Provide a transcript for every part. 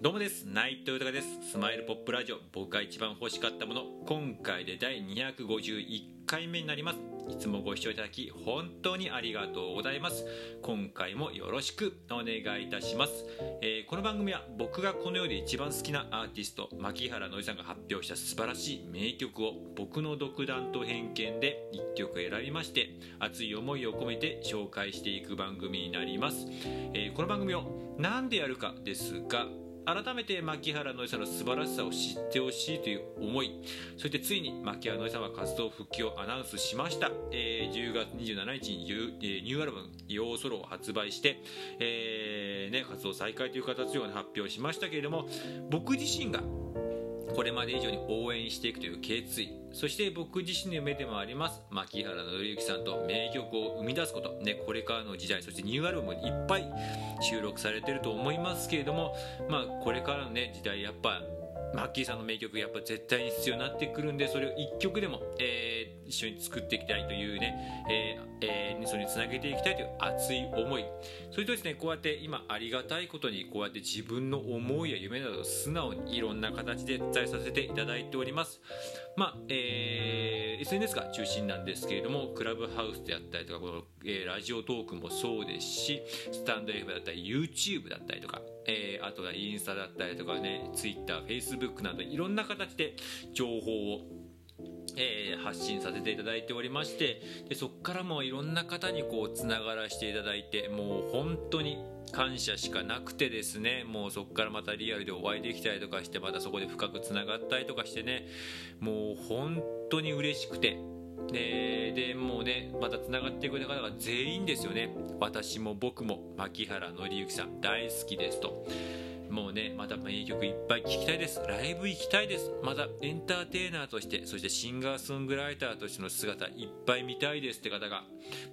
どうもです。内藤豊です。スマイルポップラジオ。僕が一番欲しかったもの。今回で第251回目になります。いつもご視聴いただき本当にありがとうございます。今回もよろしくお願いいたします、えー、この番組は僕がこの世で一番好きなアーティスト牧原のりさんが発表した素晴らしい名曲を僕の独断と偏見で1曲選びまして熱い思いを込めて紹介していく番組になります、えー、この番組を何でやるかですが改めて牧原のりさんの素晴らしさを知ってほしいという思いそしてついに牧原のりさんは活動復帰をアナウンスしました、えー、10月27日にニューアルバム「ヨーソロ」を発売して、えーね、活動再開という形を発表しましたけれども僕自身がこれまで以上に応援していくという決意。そして僕自身の夢でもあります牧原紀之さんと名曲を生み出すこと、ね、これからの時代そしてニューアルバムにいっぱい収録されてると思いますけれども、まあ、これからの、ね、時代やっぱマッキーさんの名曲やっぱ絶対に必要になってくるんでそれを1曲でも、えー、一緒に作っていきたいというね、えーえー、それにつなげていきたいという熱い思い。それとですねこうやって今ありがたいことにこうやって自分の思いや夢など素直にいろんな形で伝えさせていただいております。まあ、えー、SNS が中心なんですけれどもクラブハウスであったりとかこの、えー、ラジオトークもそうですしスタンド F だったり YouTube だったりとかえー、あとはインスタだったりとかね Twitter、Facebook などいろんな形で情報をえー、発信させていただいておりましてでそこからもいろんな方にこうつながらせていただいてもう本当に感謝しかなくてですねもうそこからまたリアルでお会いできたりとかしてまたそこで深くつながったりとかしてねもう本当に嬉しくて。ででもうねまたつながってくれた方が全員ですよね。私も僕も牧原紀之さん大好きですと。もうねまた名曲いっぱい聴きたいです。ライブ行きたいです。またエンターテイナーとしてそしてシンガーソングライターとしての姿いっぱい見たいですって方が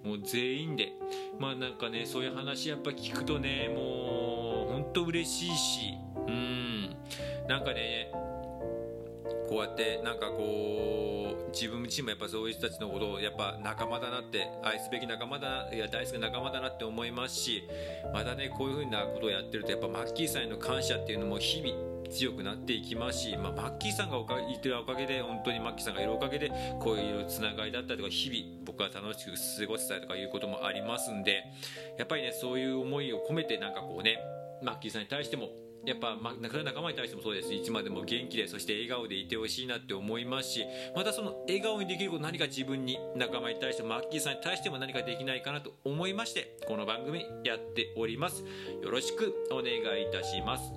もう全員で。まあなんかねそういう話やっぱ聞くとねもうほんと嬉しいし。うん。なんかねこうやってなんかこう自分自身もやっぱそういう人たちのことをやっぱ仲間だなって愛すべき仲間だいや大好きな仲間だなって思いますしまたねこういうふうなことをやってるとやっぱマッキーさんへの感謝っていうのも日々強くなっていきますし、まあ、マッキーさんがおか言ってるおかげで本当にマッキーさんがいるおかげでこういうつながりだったりとか日々僕は楽しく過ごせたりとかいうこともありますんでやっぱりねそういう思いを込めてなんかこうねマッキーさんに対してもやっぱ、ま、仲間に対してもそうですいつまでも元気でそして笑顔でいてほしいなって思いますしまたその笑顔にできること何か自分に仲間に対してもマッキーさんに対しても何かできないかなと思いましてこの番組やっております。よろしくお願いいたします。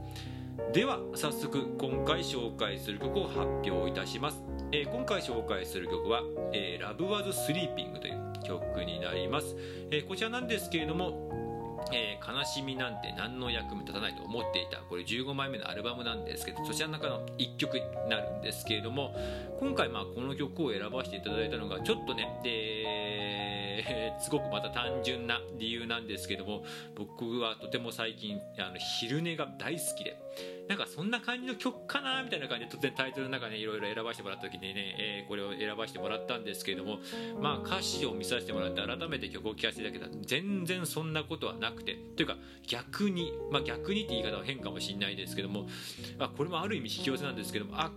では早速今回紹介する曲を発表いたします、えー、今回紹介する曲は「えー、Love Was Sleeping」という曲になります、えー、こちらなんですけれどもえー、悲しみなんて何の役も立たないと思っていた。これ15枚目のアルバムなんですけどそちらの中の1曲になるんですけれども今回まあこの曲を選ばせていただいたのがちょっとね、えー、すごくまた単純な理由なんですけども僕はとても最近あの昼寝が大好きでなんかそんな感じの曲かなみたいな感じで突然タイトルの中ねいろいろ選ばせてもらった時にね、えー、これを選ばせてもらったんですけどもまあ歌詞を見させてもらって改めて曲を聴かせていただけた全然そんなことはなくてというか逆にまあ逆にって言い方は変かもしれないですけどもあこれもある意味引き寄せなんですけどもあ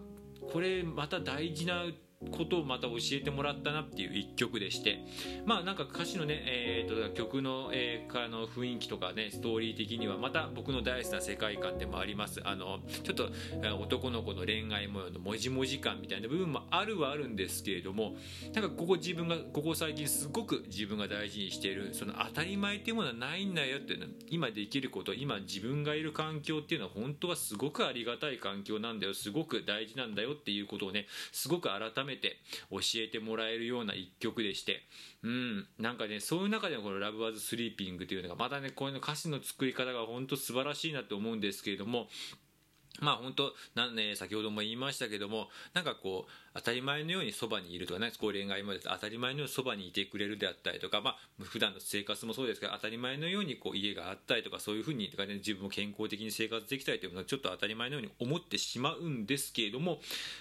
これまた大事なことをまた教えてもらったなっていう一曲でしてまあなんか歌詞のね、えー、と曲の,、えー、の雰囲気とかねストーリー的にはまた僕の大好きな世界観でもあります。あのちょっと男の子の恋愛模様のもじもじ感みたいな部分もあるはあるんですけれどもなんかここ自分がここ最近すごく自分が大事にしているその当たり前っていうものはないんだよっていうの今できること今自分がいる環境っていうのは本当はすごくありがたい環境なんだよすごく大事なんだよっていうことをねすごく改めてめて教えてもらえるような一曲でして、うん、なんかね、そういう中でのこの Love Was Sleeping というのが、またね、こういうの歌詞の作り方が本当素晴らしいなって思うんですけれども、まあ本当なんね、先ほども言いましたけども、なんかこう、当たり前のようにそばにいるとかね、こう恋愛もです当たり前のようにそばにいてくれるであったりとか、まあ普段の生活もそうですけど、当たり前のようにこう家があったりとか、そういうふうに、とかね、自分も健康的に生活できたりというのはちょっと当たり前のように思ってしまうんですけれども、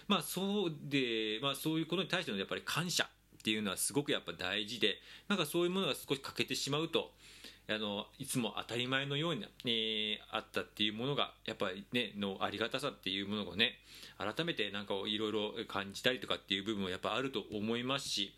まあそうで、まあそういうことに対してのやっぱり感謝っていうのはすごくやっぱ大事で、なんかそういうものが少し欠けてしまうと、あのいつも当たり前のように、えー、あったっていうものがやっぱりねのありがたさっていうものをね改めてなんかいろいろ感じたりとかっていう部分はやっぱあると思いますし、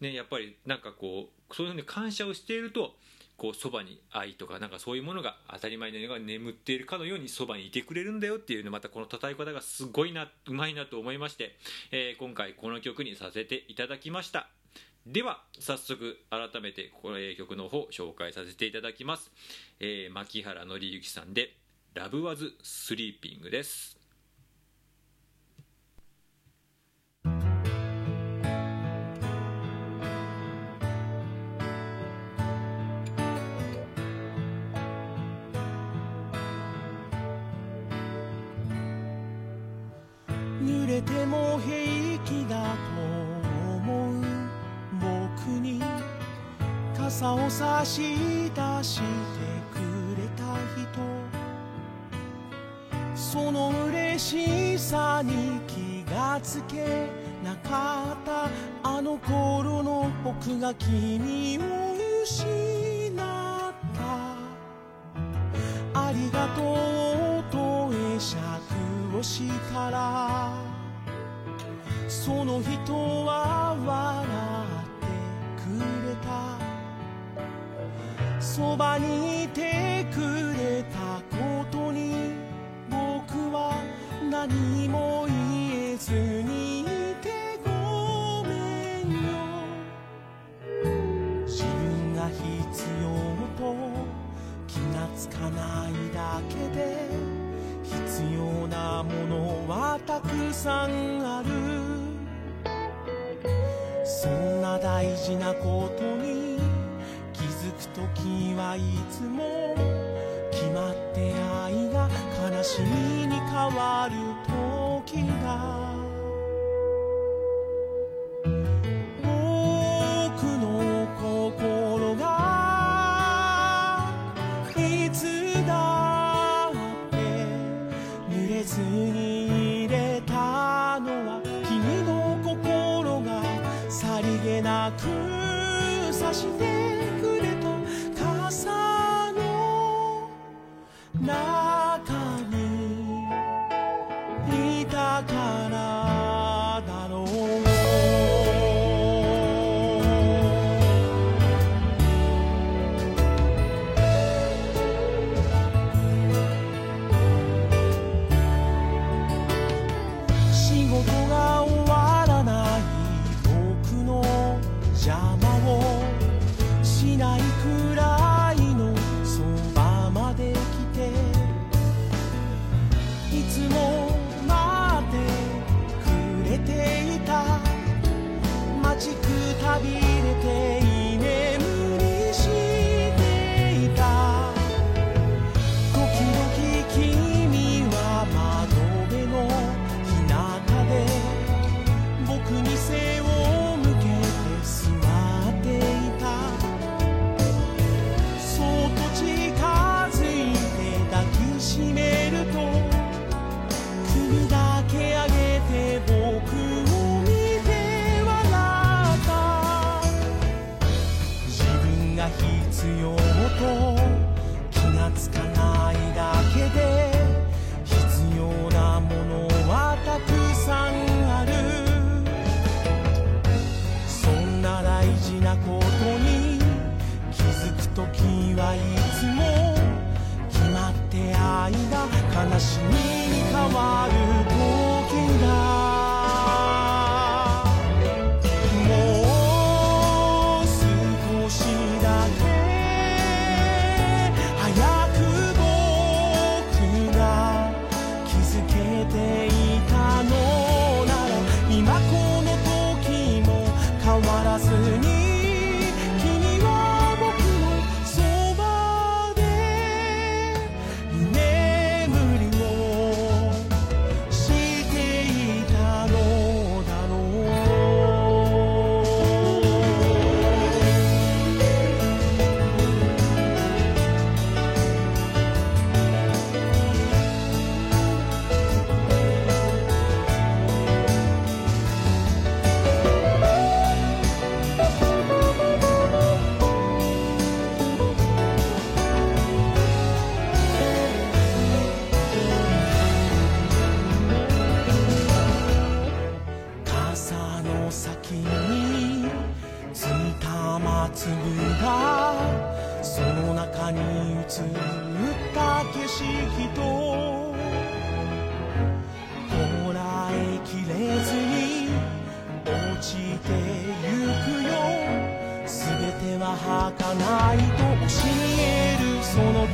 ね、やっぱりなんかこうそういうふうに感謝をしているとこうそばに愛とかなんかそういうものが当たり前のように眠っているかのようにそばにいてくれるんだよっていうねまたこの叩き方がすごいなうまいなと思いまして、えー、今回この曲にさせていただきました。では早速改めてこの曲の方紹介させていただきます、えー、牧原紀之さんで「ラブ・ワズ・スリーピング」です。濡れても平気だとに傘を差し出してくれた人その嬉しさに気がつけなかったあの頃の僕が君を失った。ありがとうと会釈をしたらその人は笑っそばにいてくれたことに僕は何も言えずにいてごめんよ。自分が必要と気がつかないだけで必要なものはたくさんある。そんな大事なことにく時はいつも決まって愛が悲しみに変わる時が僕の心がいつだって濡れずに入れたのは君の心がさりげなくさして必要と気がつかないだけで必要なものはたくさんある。そんな大事なことに気づくときはいつも決まって愛が悲しみに変わる。うに映った景色とこらえきれずに落ちてゆくよ。全ては儚いと教える。その